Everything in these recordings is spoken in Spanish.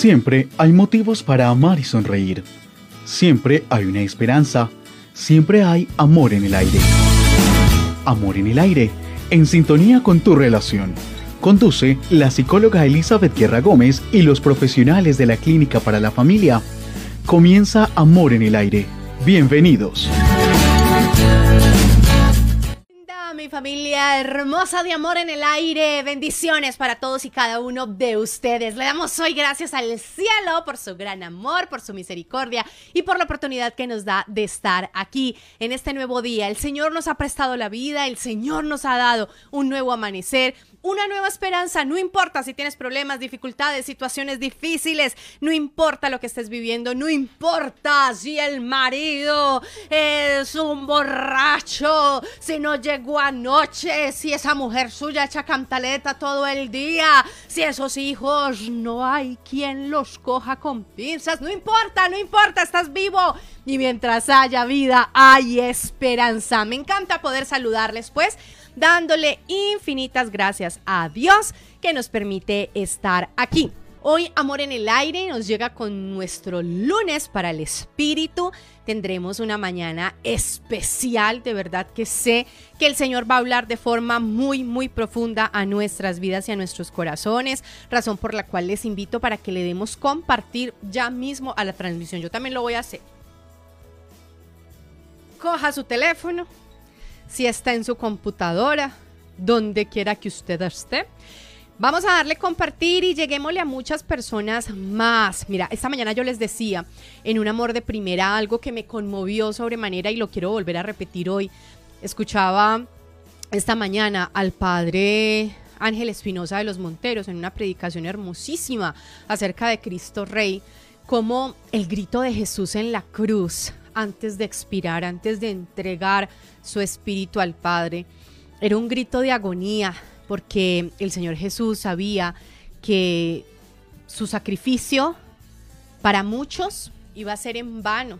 Siempre hay motivos para amar y sonreír. Siempre hay una esperanza. Siempre hay amor en el aire. Amor en el aire, en sintonía con tu relación. Conduce la psicóloga Elizabeth Guerra Gómez y los profesionales de la Clínica para la Familia. Comienza Amor en el aire. Bienvenidos familia hermosa de amor en el aire. Bendiciones para todos y cada uno de ustedes. Le damos hoy gracias al cielo por su gran amor, por su misericordia y por la oportunidad que nos da de estar aquí en este nuevo día. El Señor nos ha prestado la vida, el Señor nos ha dado un nuevo amanecer, una nueva esperanza. No importa si tienes problemas, dificultades, situaciones difíciles, no importa lo que estés viviendo, no importa si el marido es un borracho, si no llegó anoche, si esa mujer suya echa cantaleta todo el día, si esos hijos no hay quien los coja con pinzas, no importa, no importa, estás vivo. Y mientras haya vida, hay esperanza. Me encanta poder saludarles, pues dándole infinitas gracias a Dios que nos permite estar aquí. Hoy Amor en el Aire nos llega con nuestro lunes para el espíritu. Tendremos una mañana especial, de verdad que sé que el Señor va a hablar de forma muy, muy profunda a nuestras vidas y a nuestros corazones, razón por la cual les invito para que le demos compartir ya mismo a la transmisión. Yo también lo voy a hacer. Coja su teléfono, si está en su computadora, donde quiera que usted esté. Vamos a darle compartir y lleguémosle a muchas personas más. Mira, esta mañana yo les decía en un amor de primera algo que me conmovió sobremanera y lo quiero volver a repetir hoy. Escuchaba esta mañana al padre Ángel Espinosa de los Monteros en una predicación hermosísima acerca de Cristo Rey, como el grito de Jesús en la cruz antes de expirar, antes de entregar su espíritu al Padre. Era un grito de agonía porque el Señor Jesús sabía que su sacrificio para muchos iba a ser en vano.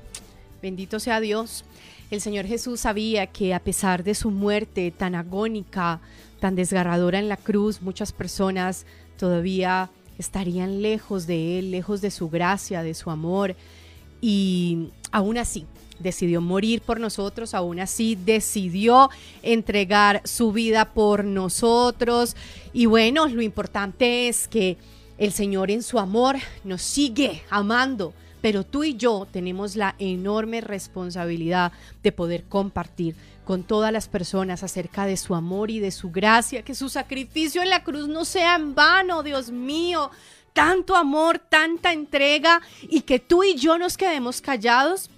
Bendito sea Dios. El Señor Jesús sabía que a pesar de su muerte tan agónica, tan desgarradora en la cruz, muchas personas todavía estarían lejos de Él, lejos de su gracia, de su amor. Y aún así, decidió morir por nosotros, aún así decidió entregar su vida por nosotros. Y bueno, lo importante es que el Señor en su amor nos sigue amando, pero tú y yo tenemos la enorme responsabilidad de poder compartir con todas las personas acerca de su amor y de su gracia, que su sacrificio en la cruz no sea en vano, Dios mío. Tanto amor, tanta entrega y que tú y yo nos quedemos callados.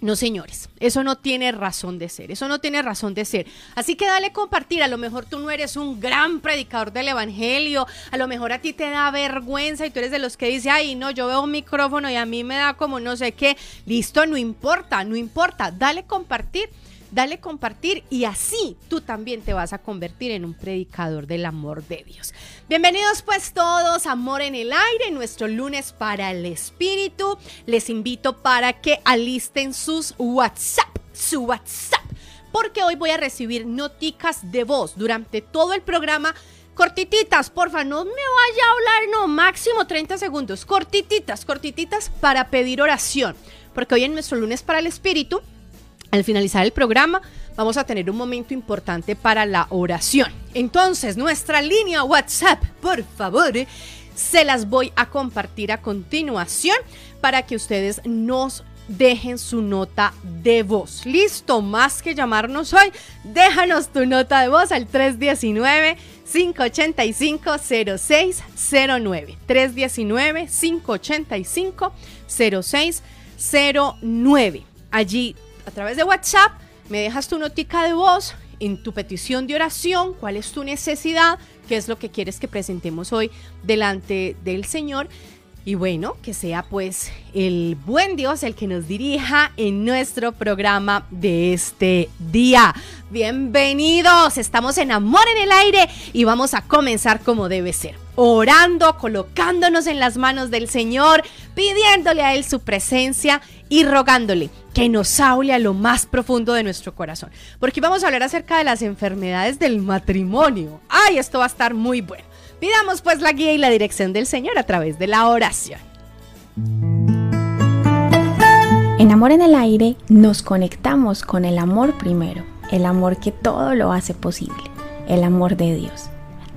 No, señores, eso no tiene razón de ser, eso no tiene razón de ser. Así que dale compartir, a lo mejor tú no eres un gran predicador del Evangelio, a lo mejor a ti te da vergüenza y tú eres de los que dice, ay, no, yo veo un micrófono y a mí me da como no sé qué, listo, no importa, no importa, dale compartir dale compartir y así tú también te vas a convertir en un predicador del amor de Dios. Bienvenidos pues todos, amor en el aire, nuestro lunes para el espíritu. Les invito para que alisten sus WhatsApp, su WhatsApp, porque hoy voy a recibir noticas de voz durante todo el programa cortititas, porfa, no me vaya a hablar, no, máximo 30 segundos, cortititas, cortititas para pedir oración, porque hoy en nuestro lunes para el espíritu al finalizar el programa vamos a tener un momento importante para la oración. Entonces, nuestra línea WhatsApp, por favor, se las voy a compartir a continuación para que ustedes nos dejen su nota de voz. Listo, más que llamarnos hoy, déjanos tu nota de voz al 319 585 0609. 319 585 0609. Allí a través de WhatsApp, me dejas tu notica de voz en tu petición de oración, cuál es tu necesidad, qué es lo que quieres que presentemos hoy delante del Señor. Y bueno, que sea pues el buen Dios el que nos dirija en nuestro programa de este día. Bienvenidos, estamos en Amor en el Aire y vamos a comenzar como debe ser. Orando, colocándonos en las manos del Señor, pidiéndole a Él su presencia y rogándole que nos hable a lo más profundo de nuestro corazón. Porque vamos a hablar acerca de las enfermedades del matrimonio. Ay, esto va a estar muy bueno. Pidamos pues la guía y la dirección del Señor a través de la oración. En Amor en el Aire nos conectamos con el amor primero, el amor que todo lo hace posible, el amor de Dios.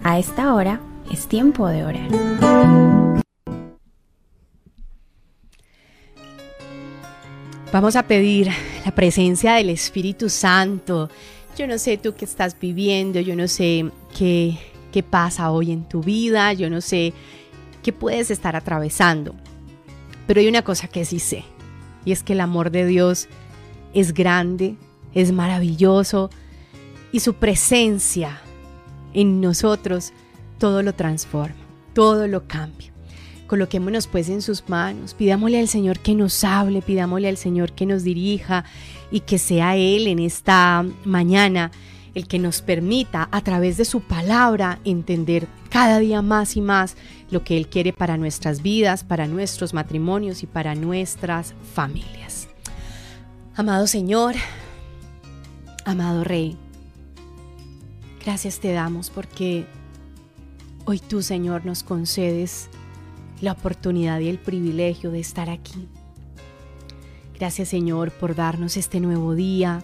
A esta hora es tiempo de orar. Vamos a pedir la presencia del Espíritu Santo. Yo no sé tú qué estás viviendo, yo no sé qué, qué pasa hoy en tu vida, yo no sé qué puedes estar atravesando. Pero hay una cosa que sí sé, y es que el amor de Dios es grande, es maravilloso, y su presencia en nosotros todo lo transforma, todo lo cambia. Coloquémonos pues en sus manos, pidámosle al Señor que nos hable, pidámosle al Señor que nos dirija y que sea Él en esta mañana el que nos permita a través de su palabra entender cada día más y más lo que Él quiere para nuestras vidas, para nuestros matrimonios y para nuestras familias. Amado Señor, amado Rey, gracias te damos porque hoy tú, Señor, nos concedes la oportunidad y el privilegio de estar aquí. Gracias, Señor, por darnos este nuevo día.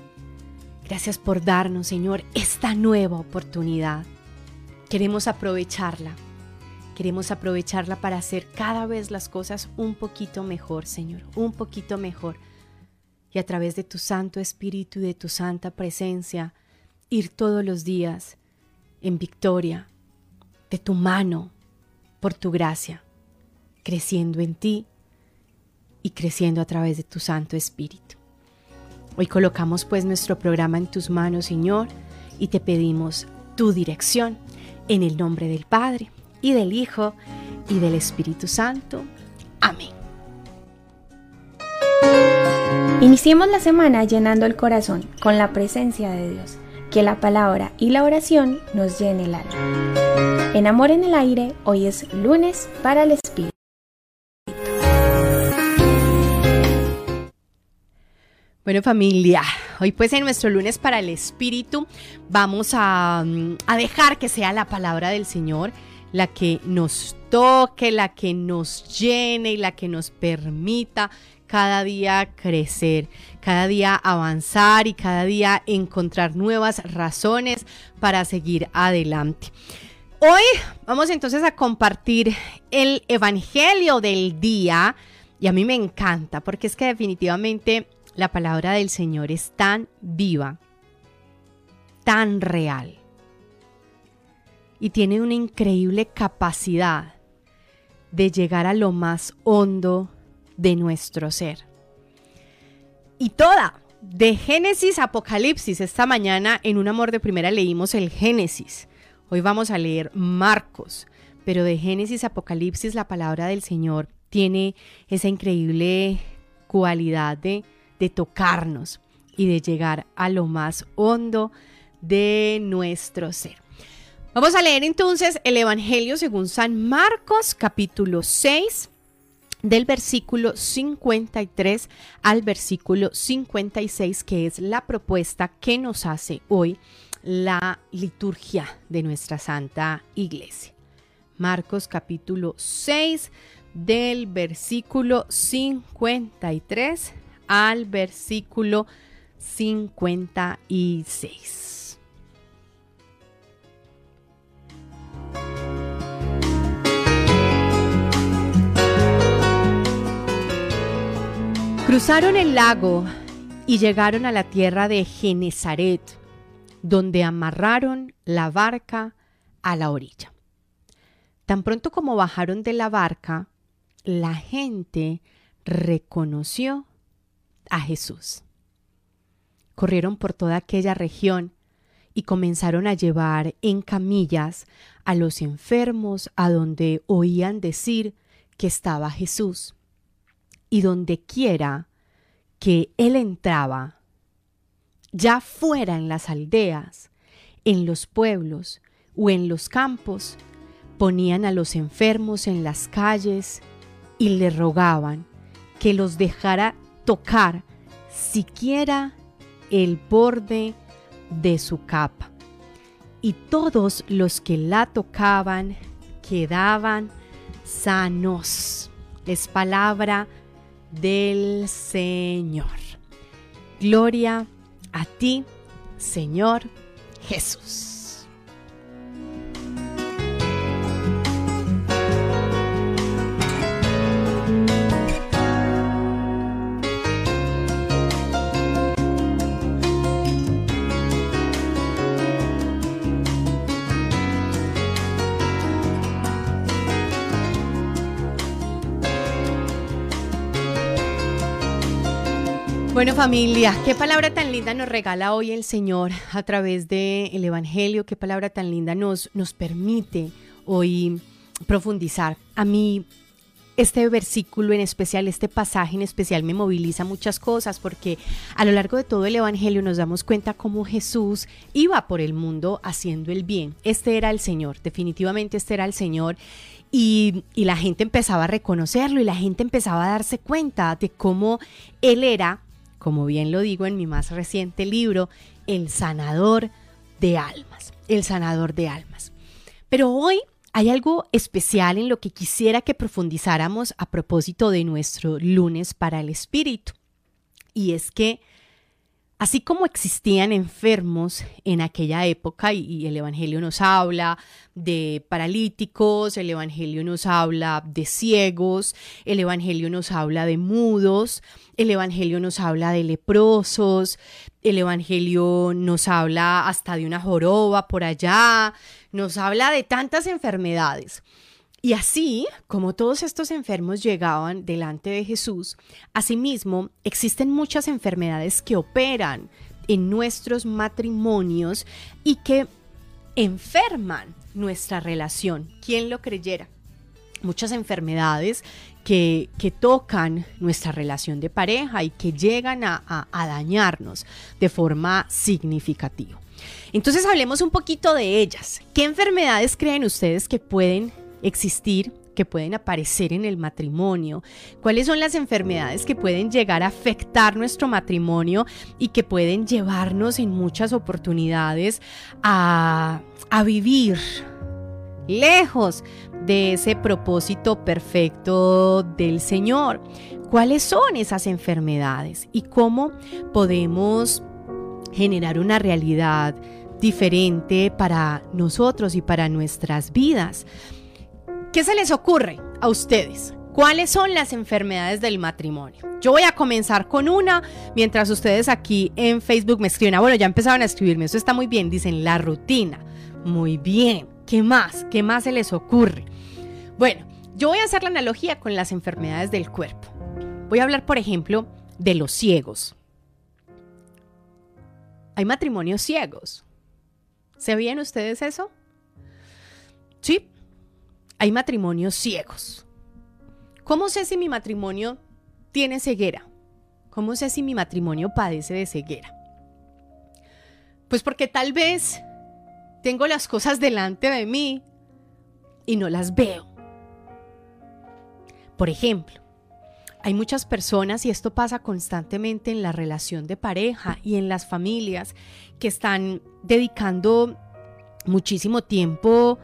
Gracias por darnos, Señor, esta nueva oportunidad. Queremos aprovecharla Queremos aprovecharla para hacer cada vez las cosas un poquito mejor, Señor, un poquito mejor. Y a través de tu Santo Espíritu y de tu Santa Presencia, ir todos los días en victoria, de tu mano, por tu gracia, creciendo en ti y creciendo a través de tu Santo Espíritu. Hoy colocamos pues nuestro programa en tus manos, Señor, y te pedimos tu dirección en el nombre del Padre y del Hijo y del Espíritu Santo. Amén. Iniciemos la semana llenando el corazón con la presencia de Dios. Que la palabra y la oración nos llene el alma. En Amor en el Aire, hoy es lunes para el Espíritu. Bueno familia, hoy pues en nuestro lunes para el Espíritu vamos a, a dejar que sea la palabra del Señor la que nos toque, la que nos llene y la que nos permita cada día crecer, cada día avanzar y cada día encontrar nuevas razones para seguir adelante. Hoy vamos entonces a compartir el Evangelio del día y a mí me encanta porque es que definitivamente la palabra del Señor es tan viva, tan real y tiene una increíble capacidad de llegar a lo más hondo de nuestro ser. Y toda, de Génesis a Apocalipsis, esta mañana en Un Amor de Primera leímos el Génesis. Hoy vamos a leer Marcos, pero de Génesis a Apocalipsis la palabra del Señor tiene esa increíble cualidad de, de tocarnos y de llegar a lo más hondo de nuestro ser. Vamos a leer entonces el Evangelio según San Marcos capítulo 6 del versículo 53 al versículo 56, que es la propuesta que nos hace hoy la liturgia de nuestra Santa Iglesia. Marcos capítulo 6 del versículo 53 al versículo 56. Cruzaron el lago y llegaron a la tierra de Genezaret, donde amarraron la barca a la orilla. Tan pronto como bajaron de la barca, la gente reconoció a Jesús. Corrieron por toda aquella región y comenzaron a llevar en camillas a los enfermos a donde oían decir que estaba Jesús y donde quiera que él entraba, ya fuera en las aldeas, en los pueblos o en los campos, ponían a los enfermos en las calles y le rogaban que los dejara tocar siquiera el borde de su capa. Y todos los que la tocaban quedaban sanos. es palabra del Señor. Gloria a ti, Señor Jesús. Bueno familia, qué palabra tan linda nos regala hoy el Señor a través del Evangelio, qué palabra tan linda nos, nos permite hoy profundizar. A mí este versículo en especial, este pasaje en especial me moviliza muchas cosas porque a lo largo de todo el Evangelio nos damos cuenta cómo Jesús iba por el mundo haciendo el bien. Este era el Señor, definitivamente este era el Señor. Y, y, la gente empezaba a reconocerlo y la gente empezaba a darse cuenta de cómo Él era como bien lo digo en mi más reciente libro, El sanador de almas, el sanador de almas. Pero hoy hay algo especial en lo que quisiera que profundizáramos a propósito de nuestro lunes para el espíritu. Y es que Así como existían enfermos en aquella época, y, el Evangelio nos habla de paralíticos, el Evangelio nos habla de ciegos, el Evangelio nos habla de mudos, el Evangelio nos habla de leprosos, el Evangelio nos habla hasta de una joroba por allá, nos habla de tantas enfermedades. Y así, como todos estos enfermos llegaban delante de Jesús, asimismo existen muchas enfermedades que operan en nuestros matrimonios y que enferman nuestra relación. ¿Quién lo creyera? Muchas enfermedades que, tocan nuestra relación de pareja y que llegan a dañarnos de forma significativa. Entonces hablemos un poquito de ellas. ¿Qué enfermedades creen ustedes que pueden existir que pueden aparecer en el matrimonio, cuáles son las enfermedades que pueden llegar a afectar nuestro matrimonio y que pueden llevarnos en muchas oportunidades a, a vivir lejos de ese propósito perfecto del Señor. ¿Cuáles son esas enfermedades y cómo podemos generar una realidad diferente para nosotros y para nuestras vidas? ¿Qué se les ocurre a ustedes? ¿Cuáles son las enfermedades del matrimonio? Yo voy a comenzar con una, mientras ustedes aquí en Facebook me escriben, ah, bueno, ya empezaron a escribirme, eso está muy bien, dicen la rutina. Muy bien, ¿qué más? ¿Qué más se les ocurre? Bueno, yo voy a hacer la analogía con las enfermedades del cuerpo. Voy a hablar, por ejemplo, de los ciegos. Hay matrimonios ciegos. ¿Se veían ustedes eso? Sí, hay matrimonios ciegos. ¿Cómo sé si mi matrimonio tiene ceguera? ¿Cómo sé si mi matrimonio padece de ceguera? Pues porque tal vez tengo las cosas delante de mí y no las veo. Por ejemplo, hay muchas personas, y esto pasa constantemente en la relación de pareja y en las familias, que están dedicando muchísimo tiempo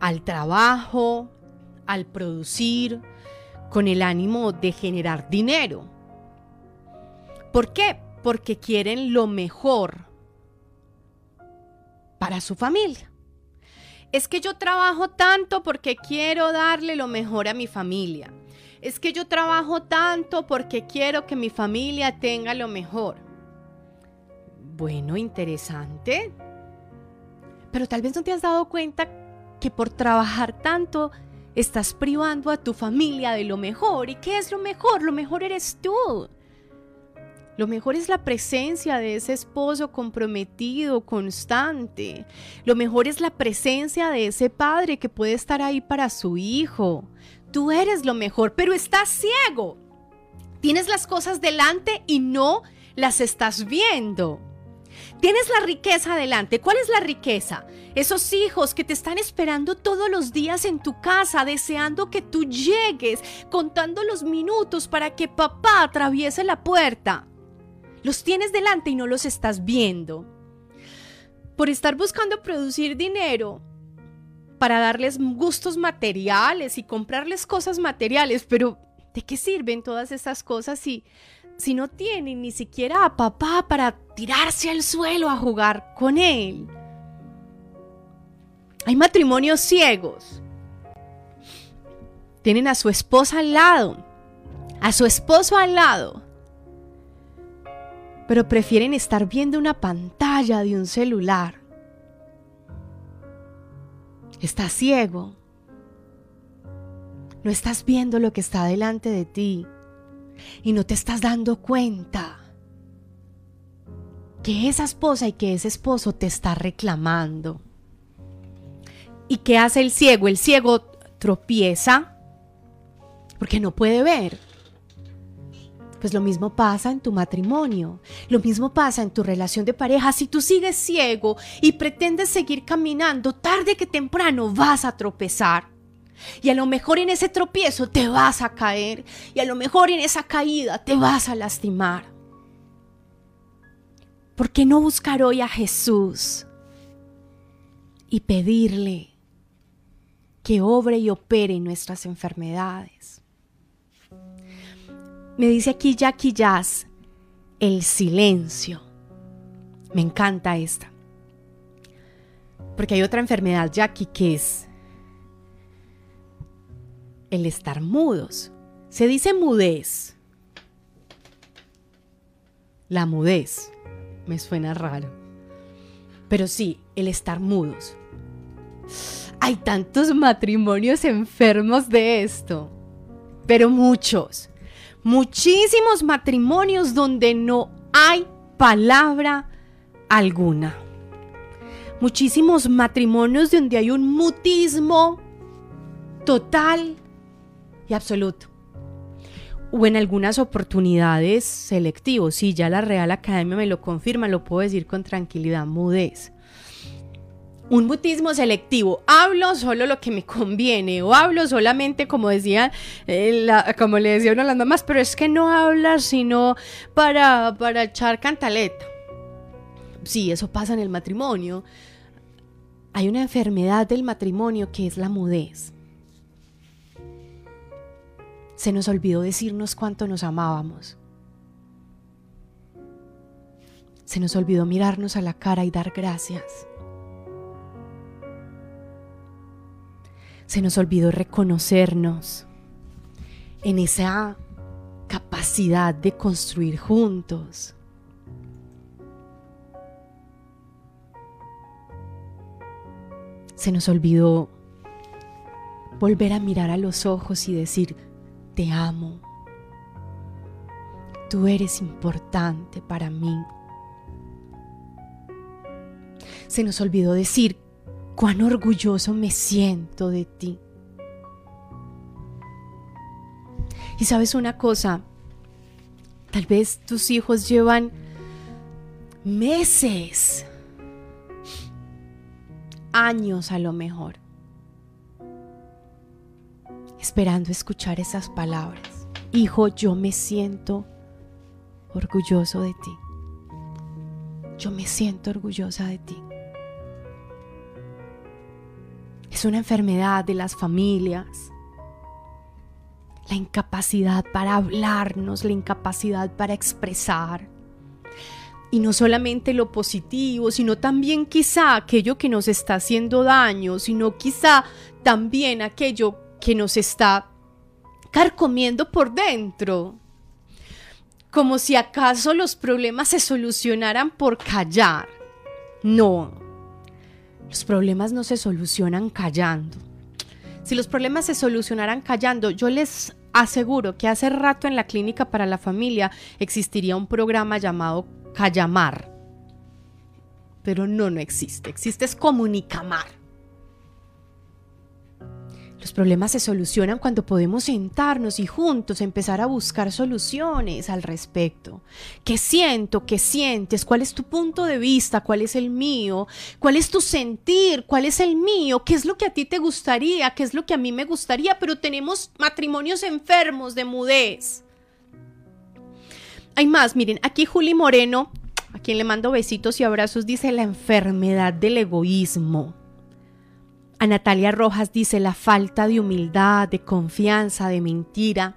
al trabajo, al producir, con el ánimo de generar dinero. ¿Por qué? Porque quieren lo mejor para su familia. Es que yo trabajo tanto porque quiero darle lo mejor a mi familia. Es que yo trabajo tanto porque quiero que mi familia tenga lo mejor. Bueno, interesante. Pero tal vez no te has dado cuenta que por trabajar tanto estás privando a tu familia de lo mejor. ¿Y qué es lo mejor? Lo mejor eres tú. Lo mejor es la presencia de ese esposo comprometido, constante. Lo mejor es la presencia de ese padre que puede estar ahí para su hijo. Tú eres lo mejor, pero estás ciego. Tienes las cosas delante y no las estás viendo. Tienes la riqueza adelante. ¿Cuál es la riqueza? Esos hijos que te están esperando todos los días en tu casa, deseando que tú llegues, contando los minutos para que papá atraviese la puerta. Los tienes delante y no los estás viendo. Por estar buscando producir dinero para darles gustos materiales y comprarles cosas materiales, pero ¿De qué sirven todas estas cosas si, si no tienen ni siquiera a papá para tirarse al suelo a jugar con él? Hay matrimonios ciegos. Tienen a su esposa al lado, a su esposo al lado, pero prefieren estar viendo una pantalla de un celular. Estás ciego. No estás viendo lo que está delante de ti y no te estás dando cuenta que esa esposa y que ese esposo te está reclamando. ¿Y qué hace el ciego? El ciego tropieza porque no puede ver. Pues lo mismo pasa en tu matrimonio, lo mismo pasa en tu relación de pareja. Si tú sigues ciego y pretendes seguir caminando, tarde que temprano vas a tropezar. Y a lo mejor en ese tropiezo te vas a caer y a lo mejor en esa caída te vas a lastimar. ¿Por qué no buscar hoy a Jesús y pedirle que obre y opere nuestras enfermedades? Me dice aquí Jackie Jazz, el silencio. Me encanta esta. Porque hay otra enfermedad, Jackie, que es el estar mudos. Se dice mudez. La mudez. Me suena raro. Pero sí, el estar mudos. Hay tantos matrimonios enfermos de esto. Pero muchos muchísimos matrimonios donde no hay palabra alguna. Muchísimos matrimonios donde hay un mutismo total y absoluto. O en algunas oportunidades selectivos, si ya la Real Academia me lo confirma, lo puedo decir con tranquilidad, mudez un mutismo selectivo. Hablo solo lo que me conviene o hablo solamente como decía, eh, como le decía una de las mamás, pero es que no hablas sino para, para echar cantaleta. Sí, eso pasa en el matrimonio. Hay una enfermedad del matrimonio que es la mudez. Se nos olvidó decirnos cuánto nos amábamos. Se nos olvidó mirarnos a la cara y dar gracias. se nos olvidó reconocernos en esa capacidad de construir juntos. Se nos olvidó volver a mirar a los ojos y decir, te amo. Tú eres importante para mí. Se nos olvidó decir, cuán orgulloso me siento de ti. Y sabes una cosa, tal vez tus hijos llevan meses, años a lo mejor, esperando escuchar esas palabras. Hijo, yo me siento orgulloso de ti. Yo me siento orgullosa de ti. Es una enfermedad de las familias. La incapacidad para hablarnos, la incapacidad para expresar. Y no solamente lo positivo, sino también quizá aquello que nos está haciendo daño, sino quizá también aquello que nos está carcomiendo por dentro. Como si acaso los problemas se solucionaran por callar. No, los problemas no se solucionan callando. Si los problemas se solucionaran callando, yo les aseguro que hace rato en la clínica para la familia existiría un programa llamado Callamar. Pero no, no existe. Existe es Comunicamar. Los problemas se solucionan cuando podemos sentarnos y juntos empezar a buscar soluciones al respecto. ¿Qué siento? ¿Qué sientes? ¿Cuál es tu punto de vista? ¿Cuál es el mío? ¿Cuál es tu sentir? ¿Cuál es el mío? ¿Qué es lo que a ti te gustaría? ¿Qué es lo que a mí me gustaría? Pero tenemos matrimonios enfermos de mudez. Hay más, miren, aquí Juli Moreno, a quien le mando besitos y abrazos, dice la enfermedad del egoísmo. A Natalia Rojas dice la falta de humildad, de confianza, de mentira.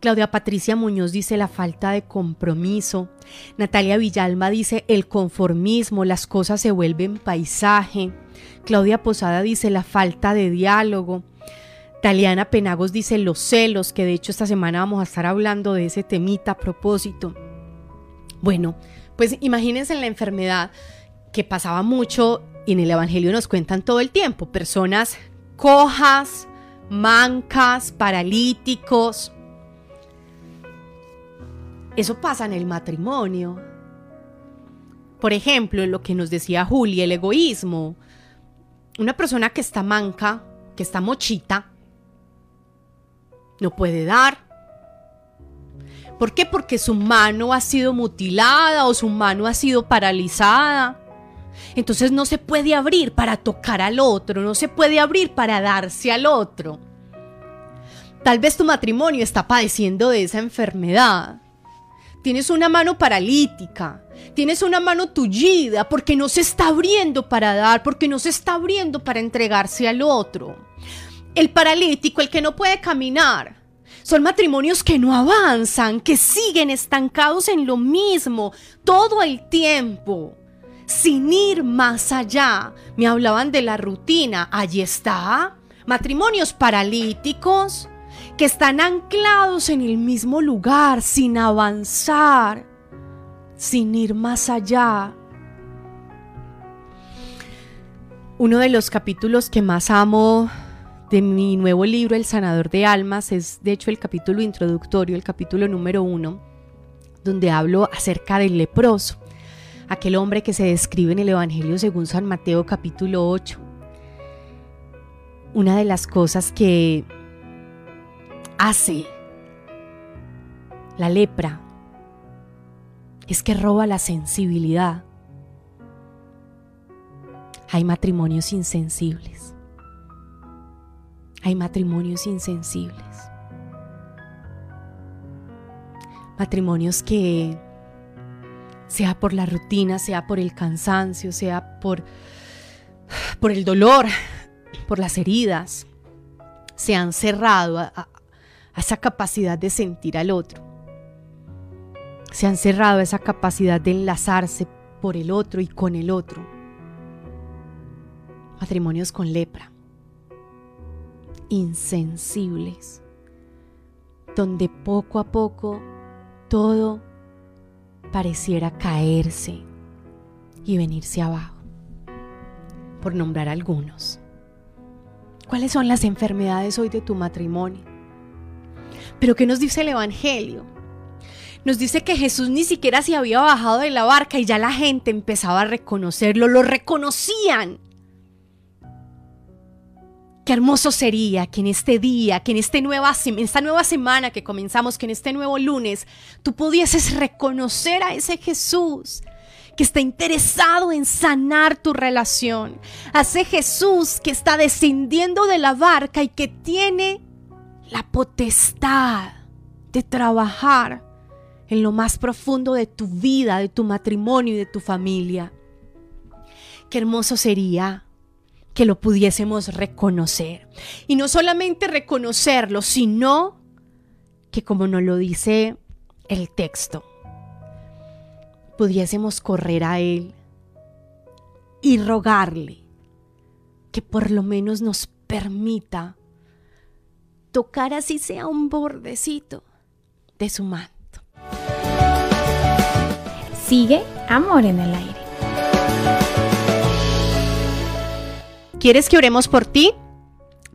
Claudia Patricia Muñoz dice la falta de compromiso. Natalia Villalma dice el conformismo, las cosas se vuelven paisaje. Claudia Posada dice la falta de diálogo. Taliana Penagos dice los celos, que de hecho esta semana vamos a estar hablando de ese temita a propósito. Bueno, pues imagínense en la enfermedad que pasaba mucho y en el Evangelio nos cuentan todo el tiempo, personas cojas, mancas, paralíticos. Eso pasa en el matrimonio. Por ejemplo, lo que nos decía Juli, el egoísmo. Una persona que está manca, que está mochita, no puede dar. ¿Por qué? Porque su mano ha sido mutilada o su mano ha sido paralizada. Entonces no se puede abrir para tocar al otro, no se puede abrir para darse al otro. Tal vez tu matrimonio está padeciendo de esa enfermedad. Tienes una mano paralítica, tienes una mano tullida porque no se está abriendo para dar, porque no se está abriendo para entregarse al otro. El paralítico, el que no puede caminar, son matrimonios que no avanzan, que siguen estancados en lo mismo todo el tiempo, sin ir más allá. Me hablaban de la rutina, allí está. Matrimonios paralíticos que están anclados en el mismo lugar, sin avanzar, sin ir más allá. Uno de los capítulos que más amo de mi nuevo libro El Sanador de Almas es de hecho el capítulo introductorio, el capítulo número uno, donde hablo acerca del leproso, aquel hombre que se describe en el Evangelio según San Mateo capítulo 8. Una de las cosas que hace la lepra es que roba la sensibilidad. Hay matrimonios insensibles hay matrimonios insensibles. Matrimonios que, sea por la rutina, sea por el cansancio, sea por, por el dolor, por las heridas, se han cerrado a, a esa capacidad de sentir al otro. Se han cerrado a esa capacidad de enlazarse por el otro y con el otro. Matrimonios con lepra insensibles, donde poco a poco todo pareciera caerse y venirse abajo, por nombrar algunos. ¿Cuáles son las enfermedades hoy de tu matrimonio? Pero ¿qué nos dice el Evangelio? Nos dice que Jesús ni siquiera se había bajado de la barca y ya la gente empezaba a reconocerlo, lo reconocían. Qué hermoso sería que en este día, que en este nueva, esta nueva semana que comenzamos, que en este nuevo lunes, tú pudieses reconocer a ese Jesús que está interesado en sanar tu relación, a ese Jesús que está descendiendo de la barca y que tiene la potestad de trabajar en lo más profundo de tu vida, de tu matrimonio y de tu familia. Qué hermoso sería que lo pudiésemos reconocer. Y no solamente reconocerlo, sino que como nos lo dice el texto, pudiésemos correr a Él y rogarle que por lo menos nos permita tocar así sea un bordecito de su manto. Sigue Amor en el Aire. ¿Quieres que oremos por ti?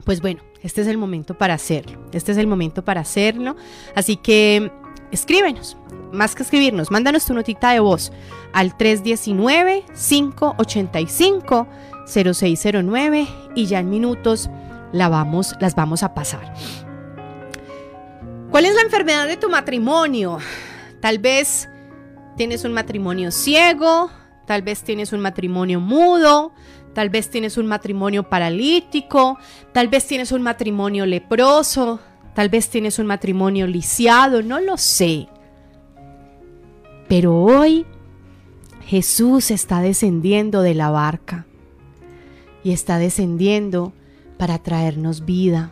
Pues bueno, este es el momento para hacerlo. Este es el momento para hacerlo. Así que escríbenos. Más que escribirnos, mándanos tu notita de voz al 319-585-0609 y ya en minutos la vamos, las vamos a pasar. ¿Cuál es la enfermedad de tu matrimonio? Tal vez tienes un matrimonio ciego, tal vez tienes un matrimonio mudo, Tal vez tienes un matrimonio paralítico, tal vez tienes un matrimonio leproso, tal vez tienes un matrimonio lisiado, no lo sé. Pero hoy Jesús está descendiendo de la barca y está descendiendo para traernos vida,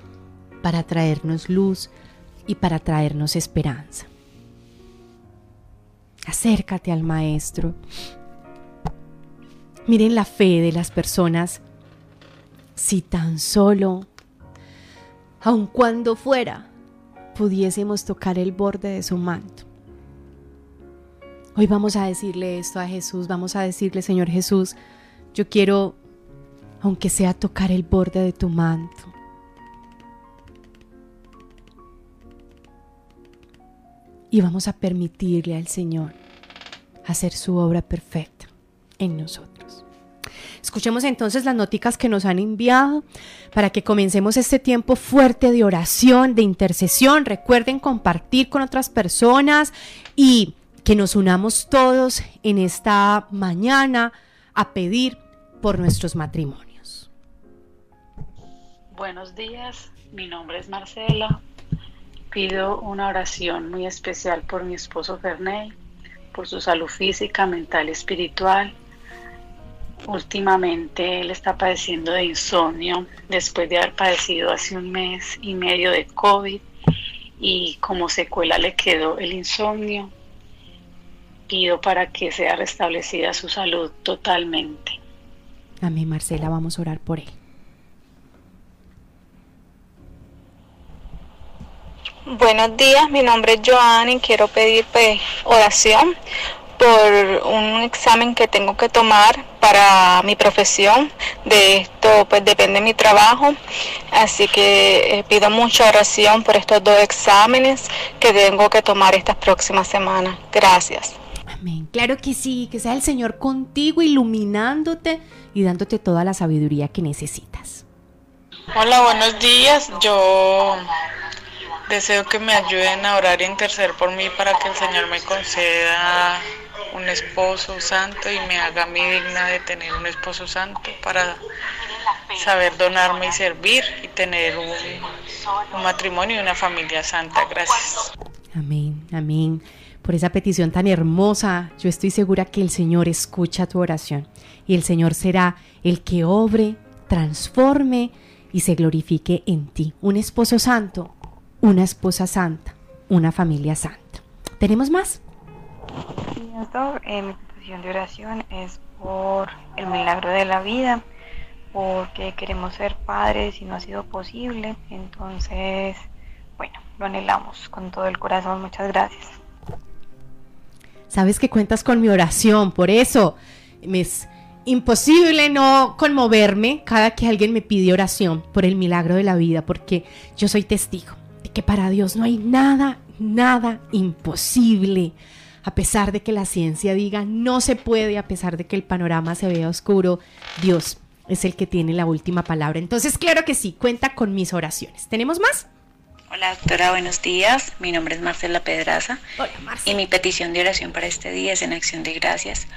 para traernos luz y para traernos esperanza. Acércate al Maestro. Miren la fe de las personas. Si tan solo, aun cuando fuera, pudiésemos tocar el borde de su manto. Hoy vamos a decirle esto a Jesús, vamos a decirle, Señor Jesús, yo quiero, aunque sea tocar el borde de tu manto. Y vamos a permitirle al Señor hacer su obra perfecta en nosotros. Escuchemos entonces las noticas que nos han enviado para que comencemos este tiempo fuerte de oración, de intercesión. Recuerden compartir con otras personas y que nos unamos todos en esta mañana a pedir por nuestros matrimonios. Buenos días, mi nombre es Marcela. Pido una oración muy especial por mi esposo Ferney, por su salud física, mental espiritual. Últimamente él está padeciendo de insomnio después de haber padecido hace un mes y medio de COVID y como secuela le quedó el insomnio. Pido para que sea restablecida su salud totalmente. Amén, Marcela, vamos a orar por él. Buenos días, mi nombre es Joan y quiero pedir pues, oración por un examen que tengo que tomar para mi profesión. De esto pues depende mi trabajo. Así que eh, pido mucha oración por estos dos exámenes que tengo que tomar estas próximas semanas. Gracias. Amén. Claro que sí, que sea el Señor contigo, iluminándote y dándote toda la sabiduría que necesitas. Hola, buenos días. Yo deseo que me ayuden a orar y interceder por mí para que el Señor me conceda un esposo santo y me haga a mí digna de tener un esposo santo para saber donarme y servir y tener un, un matrimonio y una familia santa. Gracias. Amén, amén. Por esa petición tan hermosa, yo estoy segura que el Señor escucha tu oración y el Señor será el que obre, transforme y se glorifique en ti. Un esposo santo, una esposa santa, una familia santa. ¿Tenemos más? Doctor, mi petición de oración es por el milagro de la vida, porque queremos ser padres y no ha sido posible. Entonces, bueno, lo anhelamos con todo el corazón. Muchas gracias. Sabes que cuentas con mi oración, por eso me es imposible no conmoverme cada que alguien me pide oración por el milagro de la vida, porque yo soy testigo de que para Dios no hay nada, nada imposible. A pesar de que la ciencia diga no se puede, a pesar de que el panorama se vea oscuro, Dios es el que tiene la última palabra. Entonces, claro que sí, cuenta con mis oraciones. ¿Tenemos más? Hola doctora, buenos días. Mi nombre es Marcela Pedraza Hola, Marcela. y mi petición de oración para este día es en acción de gracias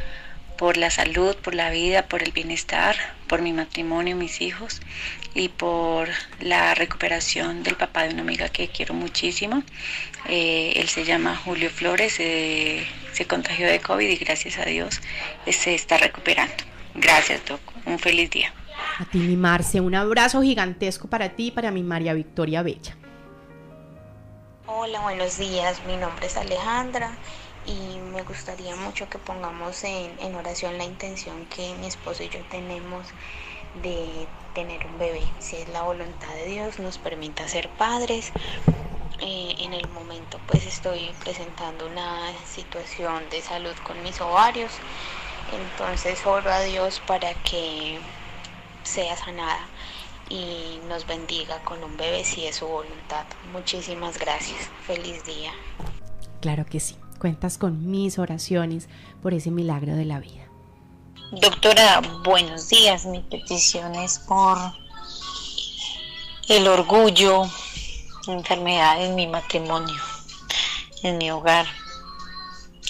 por la salud, por la vida, por el bienestar, por mi matrimonio, mis hijos y por la recuperación del papá de una amiga que quiero muchísimo. Eh, él se llama Julio Flores, eh, se contagió de COVID y gracias a Dios eh, se está recuperando. Gracias, Doc. Un feliz día. A ti, mi Marce, un abrazo gigantesco para ti y para mi María Victoria Bella. Hola, buenos días. Mi nombre es Alejandra y me gustaría mucho que pongamos en, en, oración la intención que mi esposo y yo tenemos de tener un bebé. Si es la voluntad de Dios, nos permita ser padres. Eh, en el momento pues estoy presentando una situación de salud con mis ovarios. Entonces oro a Dios para que sea sanada y nos bendiga con un bebé si es su voluntad. Muchísimas gracias. Feliz día. Claro que sí. Cuentas con mis oraciones por ese milagro de la vida. Doctora, buenos días. Mi petición es por el orgullo, enfermedad en mi matrimonio, en mi hogar.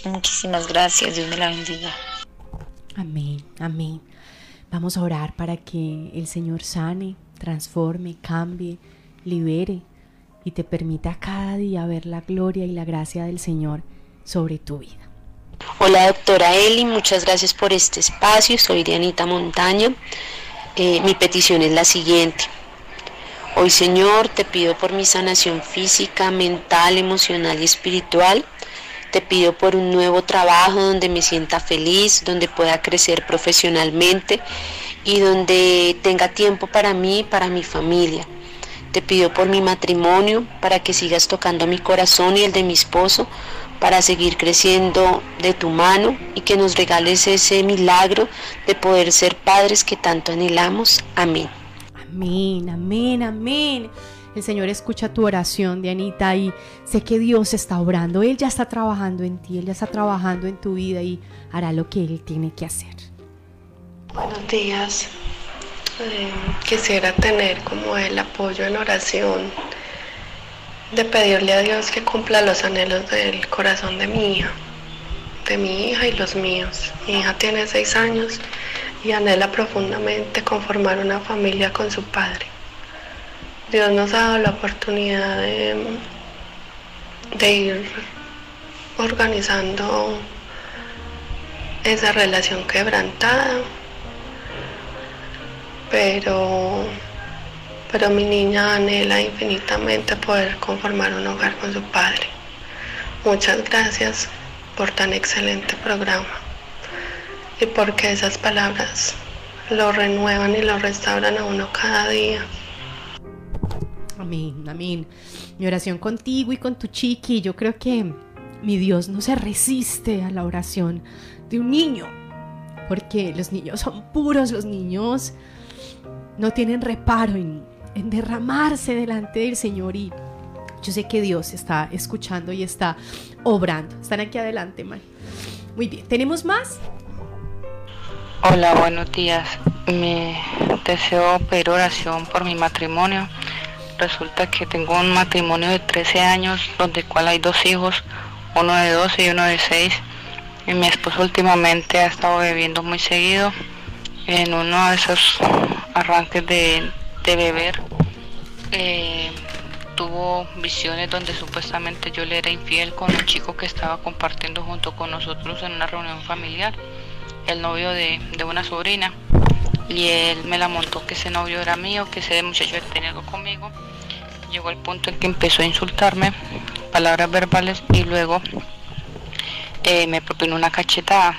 Muchísimas gracias. Dios me la bendiga. Amén, amén. Vamos a orar para que el Señor sane, transforme, cambie, libere y te permita cada día ver la gloria y la gracia del Señor sobre tu vida. Hola doctora Eli, muchas gracias por este espacio. Soy Dianita Montaño. Eh, mi petición es la siguiente. Hoy Señor, te pido por mi sanación física, mental, emocional y espiritual. Te pido por un nuevo trabajo donde me sienta feliz, donde pueda crecer profesionalmente y donde tenga tiempo para mí y para mi familia. Te pido por mi matrimonio, para que sigas tocando mi corazón y el de mi esposo, para seguir creciendo de tu mano y que nos regales ese milagro de poder ser padres que tanto anhelamos. Amén. Amén, amén, amén. El Señor escucha tu oración, Dianita, y sé que Dios está obrando. Él ya está trabajando en ti, Él ya está trabajando en tu vida y hará lo que Él tiene que hacer. Buenos días. Eh, quisiera tener como el apoyo en oración de pedirle a Dios que cumpla los anhelos del corazón de mi hija, de mi hija y los míos. Mi hija tiene seis años y anhela profundamente conformar una familia con su padre. Dios nos ha dado la oportunidad de, ir organizando esa relación quebrantada, pero, pero mi niña anhela infinitamente poder conformar un hogar con su padre. Muchas gracias por tan excelente programa y porque esas palabras lo renuevan y lo restauran a uno cada día. Amén, amén. Mi oración contigo y con tu chiqui, yo creo que mi Dios no se resiste a la oración de un niño, porque los niños son puros, los niños no tienen reparo en, derramarse delante del Señor y yo sé que Dios está escuchando y está obrando. Están aquí adelante, man. Muy bien, ¿tenemos más? Hola, buenos días. Me deseo pedir oración por mi matrimonio resulta que tengo un matrimonio de 13 años, donde cual hay dos hijos, uno de 12 y uno de 6. Y mi esposo últimamente ha estado bebiendo muy seguido. En uno de esos arranques de, beber, eh, tuvo visiones donde supuestamente yo le era infiel con un chico que estaba compartiendo junto con nosotros en una reunión familiar, el novio de, de una sobrina y él me la montó que ese novio era mío, que ese muchacho había tenido conmigo llegó al punto en que empezó a insultarme, palabras verbales, y luego eh, me propinó una cachetada.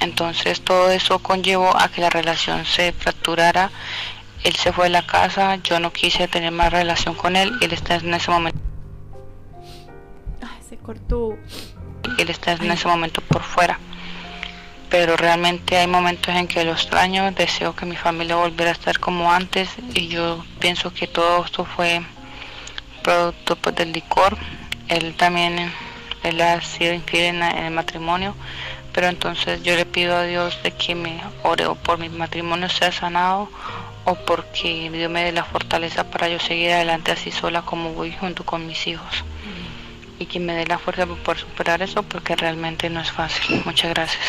Entonces todo eso conllevó a que la relación se fracturara. Él se fue de la casa, yo no quise tener más relación con él, él está en ese momento. Ay, se cortó. Él está en ese momento por fuera. Pero realmente hay momentos en que lo extraño, deseo que mi familia volviera a estar como antes y yo pienso que todo esto fue producto pues, del licor. Él también él ha sido infiel en, el matrimonio, pero entonces yo le pido a Dios de que me ore o por mi matrimonio sea sanado o porque Dios me dé la fortaleza para yo seguir adelante así sola como voy junto con mis hijos. Y que me dé la fuerza para poder superar eso porque realmente no es fácil. Muchas gracias.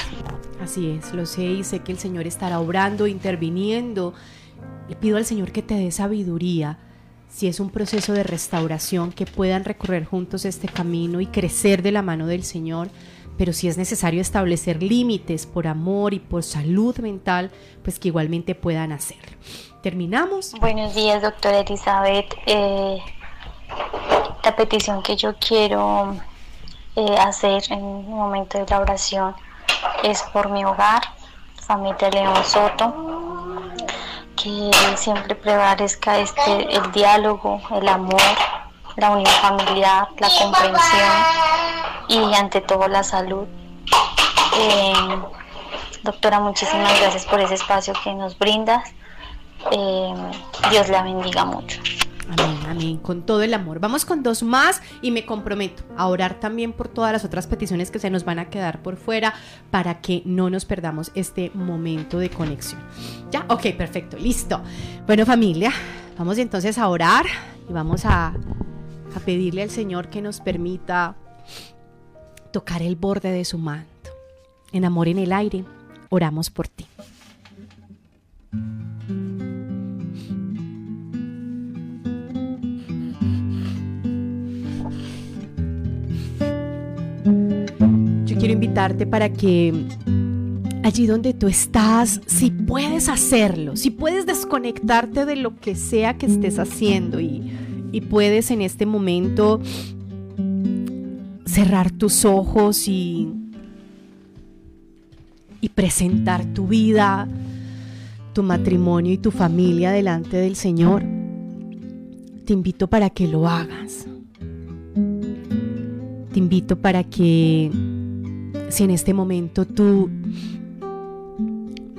Así es, lo sé y sé que el Señor estará obrando, interviniendo. Le pido al Señor que te dé sabiduría si es un proceso de restauración, que puedan recorrer juntos este camino y crecer de la mano del Señor, pero si es necesario establecer límites por amor y por salud mental, pues que igualmente puedan hacerlo. Terminamos. Buenos días, doctora Elizabeth. Eh, la petición que yo quiero eh, hacer en un momento de la oración es por mi hogar, familia León Soto que siempre prevalezca este, el diálogo, el amor, la unión familiar, la comprensión y ante todo la salud. Eh, doctora, muchísimas gracias por ese espacio que nos brindas. Eh, Dios la bendiga mucho. Amén, amén, con todo el amor. Vamos con dos más y me comprometo a orar también por todas las otras peticiones que se nos van a quedar por fuera para que no nos perdamos este momento de conexión. ¿Ya? Ok, perfecto, listo. Bueno familia, vamos entonces a orar y vamos a, a pedirle al Señor que nos permita tocar el borde de su manto. En amor en el aire, oramos por ti. quiero invitarte para que allí donde tú estás, si puedes hacerlo, si puedes desconectarte de lo que sea que estés haciendo y, y puedes en este momento cerrar tus ojos y, y presentar tu vida, tu matrimonio y tu familia delante del Señor, te invito para que lo hagas. Te invito para que si en este momento tú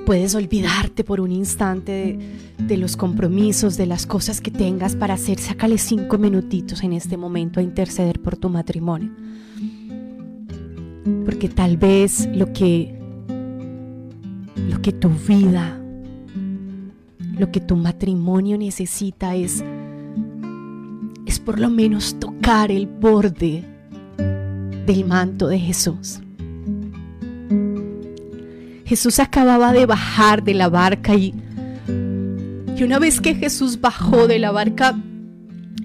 puedes olvidarte por un instante de, los compromisos, de las cosas que tengas para hacer, sácale cinco minutitos en este momento a interceder por tu matrimonio. Porque tal vez lo que, lo que tu vida, lo que tu matrimonio necesita es, es por lo menos tocar el borde del manto de Jesús. Jesús acababa de bajar de la barca y, y una vez que Jesús bajó de la barca,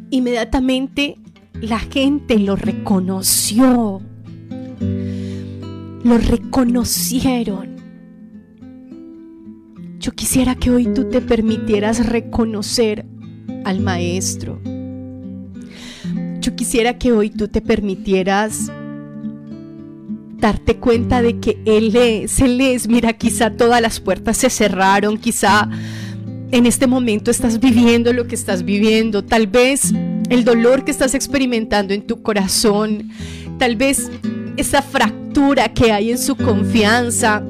inmediatamente la gente lo reconoció. Lo reconocieron. Yo quisiera que hoy tú te permitieras reconocer al Maestro. Yo quisiera que hoy tú te permitieras darte cuenta de que Él es, Él es. Mira, quizá todas las puertas se cerraron, quizá en este momento estás viviendo lo que estás viviendo, tal vez el dolor que estás experimentando en tu corazón, tal vez esa fractura que hay en su confianza,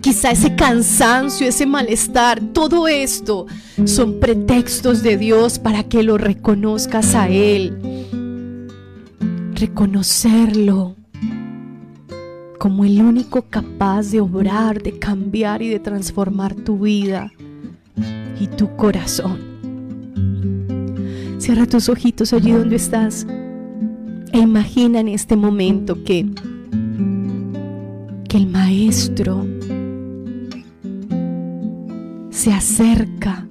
quizá ese cansancio, ese malestar, todo esto son pretextos de Dios para que lo reconozcas a Él. Reconocerlo como el único capaz de obrar, de cambiar y de transformar tu vida y tu corazón. Cierra tus ojitos allí donde estás e imagina en este momento que, que el maestro se acerca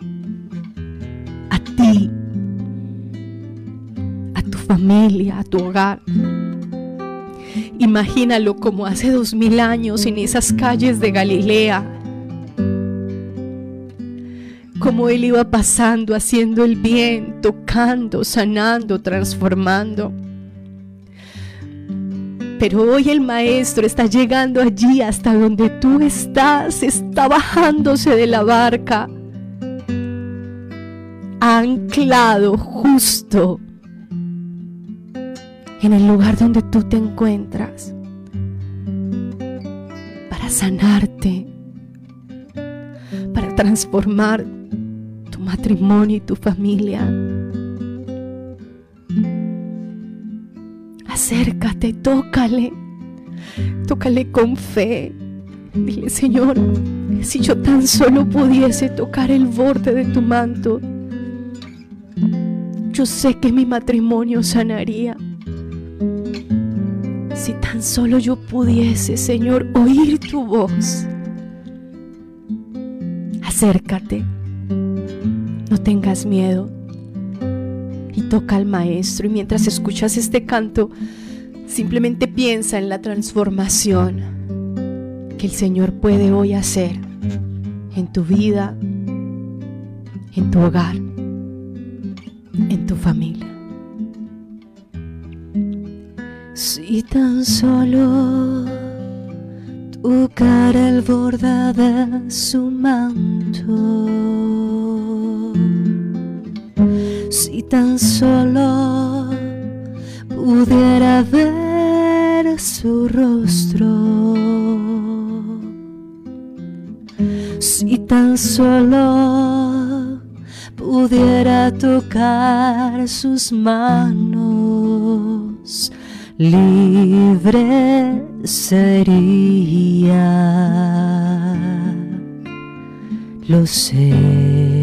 a ti, a tu familia, a tu hogar Imagínalo como hace dos mil años en esas calles de Galilea. Como Él iba pasando, haciendo el bien, tocando, sanando, transformando. Pero hoy el Maestro está llegando allí hasta donde tú estás, está bajándose de la barca, anclado justo en el lugar donde tú te encuentras para sanarte, para transformar tu matrimonio y tu familia. Acércate, tócale, tócale con fe. Dile, Señor, si yo tan solo pudiese tocar el borde de tu manto, yo sé que mi matrimonio sanaría. Si tan solo yo pudiese, Señor, oír tu voz. Acércate, no tengas miedo y toca al Maestro. Y mientras escuchas este canto, simplemente piensa en la transformación que el Señor puede hoy hacer en tu vida, en tu hogar, en tu familia. Si tan solo tocar el borde de su manto, si tan solo pudiera ver su rostro, si tan solo pudiera tocar sus manos libre sería. Lo sé.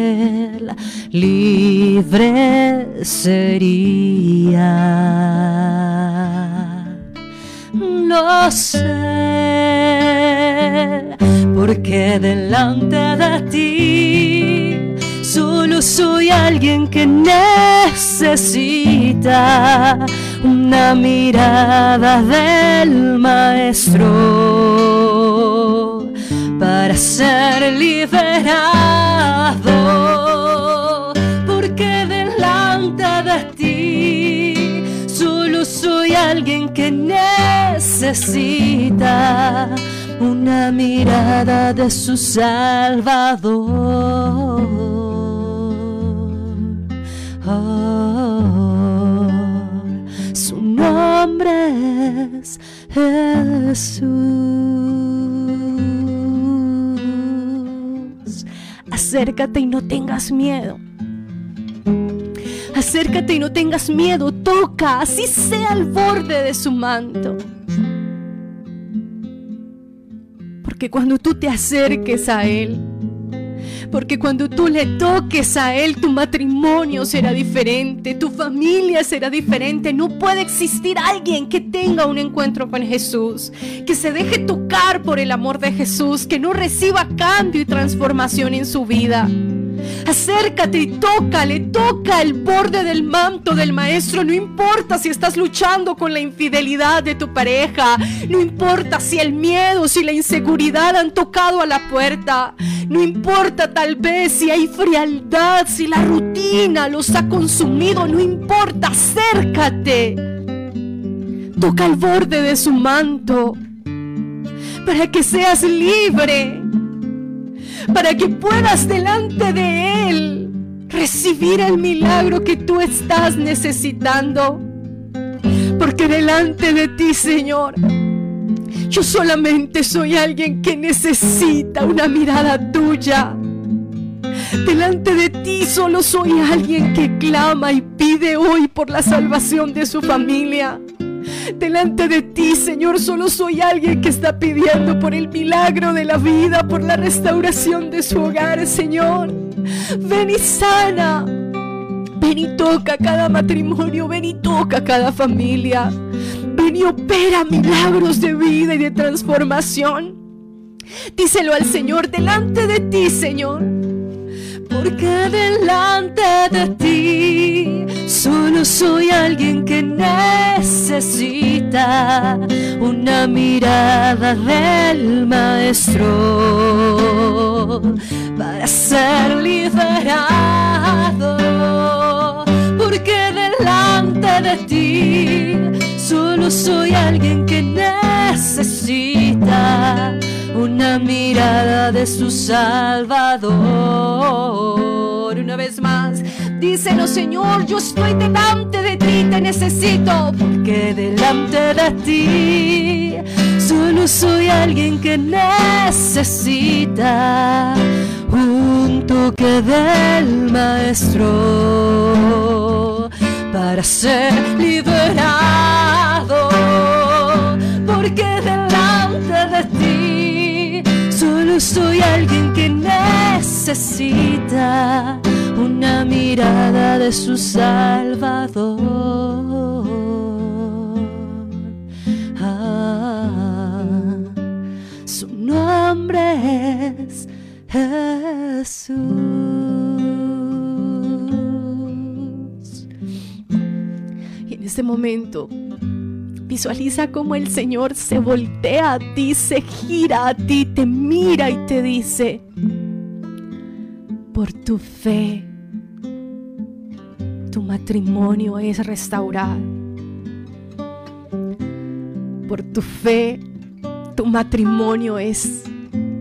libre sería. Lo sé, porque delante de ti solo soy alguien que necesita una mirada del maestro para ser liberado. Alguien que necesita una mirada de su Salvador. su nombre es Jesús. Acércate y no tengas miedo. Acércate y no tengas miedo. Toca, así sea el borde de su manto. Porque cuando tú te acerques a Él, porque cuando tú le toques a Él, tu matrimonio será diferente, tu familia será diferente. No puede existir alguien que tenga un encuentro con Jesús, que se deje tocar por el amor de Jesús, que no reciba cambio y transformación en su vida. Acércate y tócale, toca el borde del manto del maestro. No importa si estás luchando con la infidelidad de tu pareja. No importa si el miedo, si la inseguridad han tocado a la puerta. No importa tal vez si hay frialdad, si la rutina los ha consumido. No importa, acércate. Toca el borde de su manto para que seas libre para que puedas delante de Él recibir el milagro que tú estás necesitando. Porque delante de ti, Señor, yo solamente soy alguien que necesita una mirada tuya. Delante de ti solo soy alguien que clama y pide hoy por la salvación de su familia. Delante de ti, Señor, solo soy alguien que está pidiendo por el milagro de la vida, por la restauración de su hogar, Señor. Ven y sana. Ven y toca cada matrimonio, ven y toca cada familia. Ven y opera milagros de vida y de transformación. Díselo al Señor delante de ti, Señor porque delante de ti solo soy alguien que necesita una mirada del maestro para ser liberado, porque delante de ti solo soy alguien que necesita una mirada de su Salvador. Una vez más, díselo Señor, yo estoy delante de ti, te necesito, porque delante de ti solo soy alguien que necesita un toque del Maestro para ser liberado, porque delante soy alguien que necesita una mirada de su Salvador. Ah, su nombre es Jesús. Y en este momento Visualiza cómo el Señor se voltea a ti, se gira a ti, te mira y te dice, por tu fe, tu matrimonio es restaurado. Por tu fe, tu matrimonio es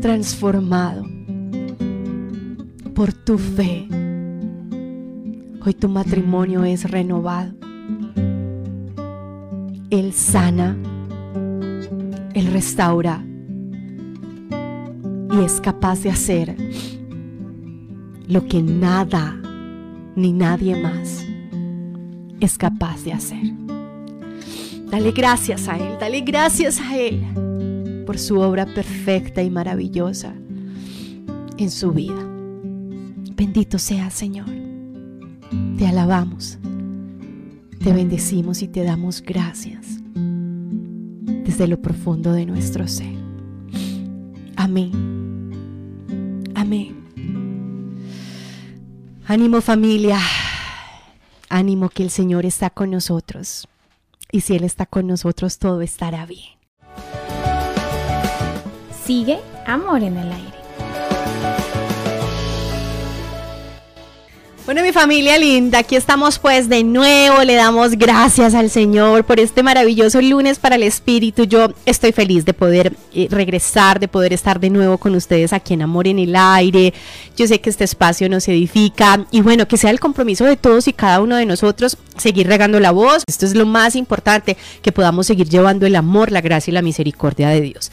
transformado. Por tu fe, hoy tu matrimonio es renovado. Él sana, Él restaura y es capaz de hacer lo que nada ni nadie más es capaz de hacer. Dale gracias a Él, dale gracias a Él por su obra perfecta y maravillosa en su vida. Bendito sea, Señor. Te alabamos, te bendecimos y te damos gracias desde lo profundo de nuestro ser. Amén. Amén. Ánimo familia, ánimo que el Señor está con nosotros. Y si Él está con nosotros, todo estará bien. Sigue Amor en el Aire. Bueno, mi familia linda, aquí estamos pues de nuevo, le damos gracias al Señor por este maravilloso lunes para el Espíritu. Yo estoy feliz de poder eh, regresar, de poder estar de nuevo con ustedes aquí en Amor en el Aire. Yo sé que este espacio nos edifica y bueno, que sea el compromiso de todos y cada uno de nosotros seguir regando la voz. Esto es lo más importante, que podamos seguir llevando el amor, la gracia y la misericordia de Dios.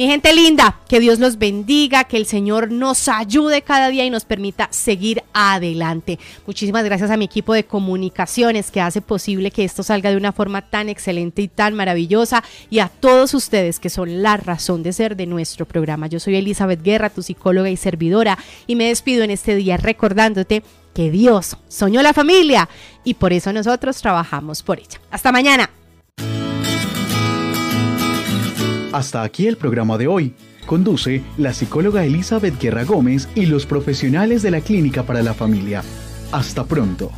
Mi gente linda, que Dios los bendiga, que el Señor nos ayude cada día y nos permita seguir adelante. Muchísimas gracias a mi equipo de comunicaciones que hace posible que esto salga de una forma tan excelente y tan maravillosa y a todos ustedes que son la razón de ser de nuestro programa. Yo soy Elizabeth Guerra, tu psicóloga y servidora y me despido en este día recordándote que Dios soñó la familia y por eso nosotros trabajamos por ella. Hasta mañana. Hasta aquí el programa de hoy. Conduce la psicóloga Elizabeth Guerra Gómez y los profesionales de la Clínica para la Familia. Hasta pronto.